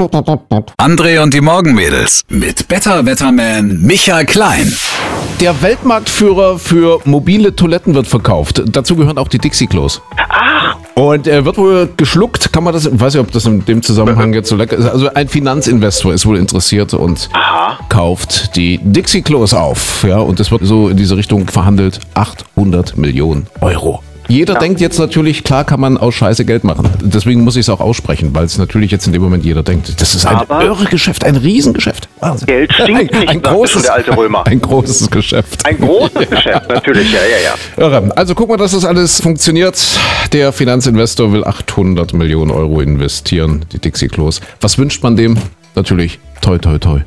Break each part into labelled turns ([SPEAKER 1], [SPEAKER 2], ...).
[SPEAKER 1] André und die Morgenmädels mit Better Wetterman Michael Klein.
[SPEAKER 2] Der Weltmarktführer für mobile Toiletten wird verkauft. Dazu gehören auch die Dixie-Klos.
[SPEAKER 3] Ach,
[SPEAKER 2] Und er wird wohl geschluckt, kann man das, ich weiß nicht, ob das in dem Zusammenhang jetzt so lecker ist. Also ein Finanzinvestor ist wohl interessiert und
[SPEAKER 3] aha.
[SPEAKER 2] kauft die Dixie-Klos auf. Ja, und es wird so in diese Richtung verhandelt. 800 Millionen Euro. Jeder denkt jetzt natürlich, klar kann man aus Scheiße Geld machen. Deswegen muss ich es auch aussprechen, weil es natürlich jetzt in dem Moment jeder denkt. Das ist ein
[SPEAKER 3] Aber-
[SPEAKER 2] irre Geschäft, ein Riesengeschäft. Wahnsinn.
[SPEAKER 3] Geld stinkt nicht, sagte schon der alte Römer.
[SPEAKER 2] Ein großes Geschäft.
[SPEAKER 3] Ein großes Geschäft, natürlich, ja, ja, ja.
[SPEAKER 2] Irre. Also guck mal, dass das alles funktioniert. Der Finanzinvestor will 800 Millionen Euro investieren, die Dixie-Klos. Was wünscht man dem? Natürlich toi, toi, toi.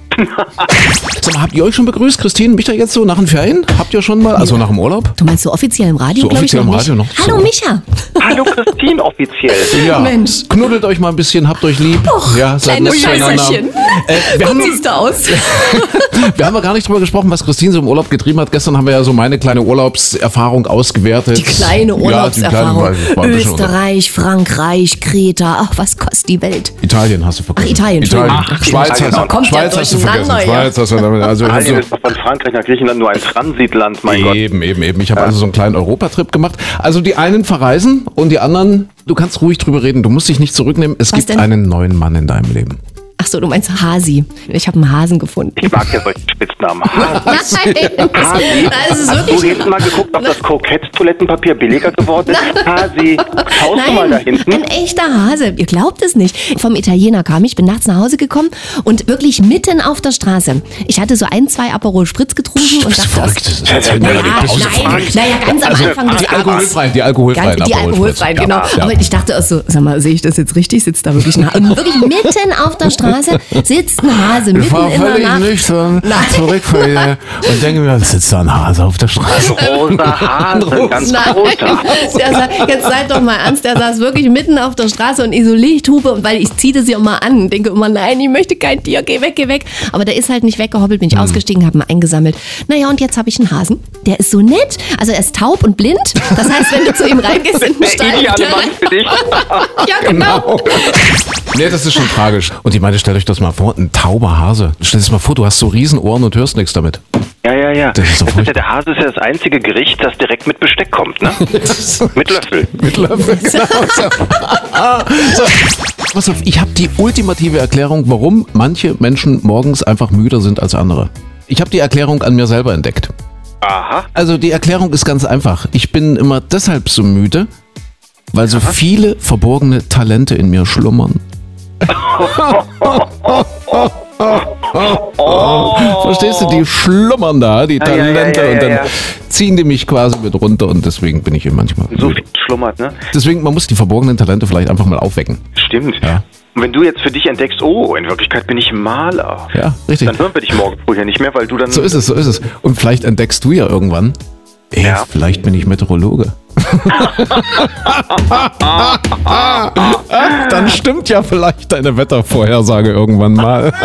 [SPEAKER 2] Sag mal, habt ihr euch schon begrüßt, Christine? Micha jetzt so nach den Ferien? Habt ihr schon mal, also nach dem Urlaub?
[SPEAKER 4] Du meinst so offiziell im Radio,
[SPEAKER 2] So
[SPEAKER 4] glaube ich
[SPEAKER 2] offiziell
[SPEAKER 4] noch
[SPEAKER 2] im
[SPEAKER 4] nicht.
[SPEAKER 2] Radio noch.
[SPEAKER 4] Hallo
[SPEAKER 2] So.
[SPEAKER 4] Micha.
[SPEAKER 3] Hallo Christine offiziell.
[SPEAKER 2] Ja.
[SPEAKER 4] Mensch.
[SPEAKER 2] Knuddelt euch mal ein bisschen, habt euch lieb. ja, seid
[SPEAKER 4] Kleines
[SPEAKER 2] nett zueinander.
[SPEAKER 4] Scheißerchen.
[SPEAKER 2] Äh, wir,
[SPEAKER 4] Gut
[SPEAKER 2] haben,
[SPEAKER 4] siehst du aus.
[SPEAKER 2] wir haben ja gar nicht drüber gesprochen, was Christine so im Urlaub getrieben hat. Gestern haben wir ja so meine kleine Urlaubserfahrung ausgewertet.
[SPEAKER 4] Die kleine
[SPEAKER 2] Ja, die
[SPEAKER 4] Urlaubserfahrung.
[SPEAKER 2] kleine
[SPEAKER 4] Österreich, Frankreich, Kreta. Ach, was kostet die Welt?
[SPEAKER 2] Italien hast du vergessen.
[SPEAKER 4] Ach, Italien,
[SPEAKER 2] Italien.
[SPEAKER 3] Ach,
[SPEAKER 2] Schweiz,
[SPEAKER 3] Italien,
[SPEAKER 2] hast, Schweiz hast du vergessen.
[SPEAKER 4] durcheinander, ja.
[SPEAKER 2] Schweiz hast du damit. Also,
[SPEAKER 3] Italien
[SPEAKER 2] also
[SPEAKER 3] ist doch von Frankreich nach Griechenland nur ein Transitland, mein Gott.
[SPEAKER 2] Eben, eben, eben. Ich habe also so einen kleinen Europatrip gemacht. Also die einen verreisen und die anderen, du kannst ruhig drüber reden. Du musst dich nicht zurücknehmen. Es
[SPEAKER 4] Was
[SPEAKER 2] gibt
[SPEAKER 4] denn?
[SPEAKER 2] einen neuen Mann in deinem Leben.
[SPEAKER 4] Ach so, du meinst Hasi. Ich habe einen Hasen gefunden.
[SPEAKER 3] Ich mag ja solche Spitznamen.
[SPEAKER 4] Nein, das,
[SPEAKER 3] Hasi.
[SPEAKER 4] das ist
[SPEAKER 3] Hast du hinten mal geguckt, ob das Kokett-Toilettenpapier billiger geworden ist? Hasi, schaust du mal da
[SPEAKER 4] Nein,
[SPEAKER 3] hinten?
[SPEAKER 4] ein echter Hase. Ihr glaubt es nicht. Vom Italiener kam ich, bin nachts nach Hause gekommen und wirklich mitten auf der Straße. Ich hatte so ein, zwei Aperol Spritz getrunken und dachte,
[SPEAKER 2] Das ist erzähl mir
[SPEAKER 4] Ja,
[SPEAKER 2] du
[SPEAKER 4] nein,
[SPEAKER 2] verrückt.
[SPEAKER 4] naja, ganz am Anfang des
[SPEAKER 2] Die alkoholfreien, die alkoholfreien.
[SPEAKER 4] Ganz, die alkoholfreien, genau.
[SPEAKER 2] Ja.
[SPEAKER 4] Aber ich dachte auch so, sag mal, sehe ich das jetzt richtig? Sitzt da wirklich ein Hase? Und wirklich mitten auf der Straße sitzt ein Hase,
[SPEAKER 2] Ich
[SPEAKER 4] mitten
[SPEAKER 2] war
[SPEAKER 4] in der
[SPEAKER 2] völlig
[SPEAKER 4] Nacht.
[SPEAKER 2] nüchtern
[SPEAKER 4] Nein.
[SPEAKER 2] zurück und denke mir, sitzt da ein Hase auf der Straße.
[SPEAKER 3] Rosa Hase, ganz
[SPEAKER 4] Nein,
[SPEAKER 3] großer.
[SPEAKER 4] der sa- jetzt seid doch mal ernst, der saß wirklich mitten auf der Straße und ich so Lichthupe und weil ich ziehe das ja immer an, denke immer, nein, ich möchte kein Tier, geh weg, geh weg. Aber der ist halt nicht weggehoppelt, bin ich
[SPEAKER 2] Hm.
[SPEAKER 4] ausgestiegen, habe ihn eingesammelt. Naja, und jetzt habe ich einen Hasen. Der ist so nett, also er ist taub und blind. Das heißt, wenn du zu ihm reingehst in den
[SPEAKER 3] Der
[SPEAKER 4] Stall,
[SPEAKER 3] ideale Mann für dich.
[SPEAKER 4] ja genau.
[SPEAKER 2] Nee, das ist schon tragisch. Und ich meine, stellt euch das mal vor, ein tauber Hase. Stell dir das mal vor, du hast so Riesenohren und hörst nichts damit.
[SPEAKER 3] Ja, ja, ja.
[SPEAKER 2] Das ist
[SPEAKER 3] Das ist ja der Hase ist ja das einzige Gericht, das direkt mit Besteck kommt, ne? mit Löffel.
[SPEAKER 2] Mit Löffel, genau. So. so. Pass auf, ich habe die ultimative Erklärung, warum manche Menschen morgens einfach müder sind als andere. Ich habe die Erklärung an mir selber entdeckt.
[SPEAKER 3] Aha.
[SPEAKER 2] Also die Erklärung ist ganz einfach. Ich bin immer deshalb so müde, weil so viele verborgene Talente in mir schlummern. Verstehst du, die schlummern da, die
[SPEAKER 3] Ja, ja, ja,
[SPEAKER 2] Talente,
[SPEAKER 3] ja,
[SPEAKER 2] und dann ziehen die mich quasi mit runter und deswegen bin ich hier manchmal.
[SPEAKER 3] So viel schlummert, ne?
[SPEAKER 2] Deswegen, man muss die verborgenen Talente vielleicht einfach mal aufwecken.
[SPEAKER 3] Stimmt.
[SPEAKER 2] Ja.
[SPEAKER 3] Und wenn du jetzt für dich entdeckst, oh, in Wirklichkeit bin ich Maler.
[SPEAKER 2] Ja, richtig.
[SPEAKER 3] Dann hören wir dich morgen früh ja nicht mehr, weil du dann.
[SPEAKER 2] So ist es, so ist es. Und vielleicht entdeckst du ja irgendwann, ey,
[SPEAKER 3] Ja.
[SPEAKER 2] vielleicht bin ich Meteorologe. Dann stimmt ja vielleicht deine Wettervorhersage irgendwann mal.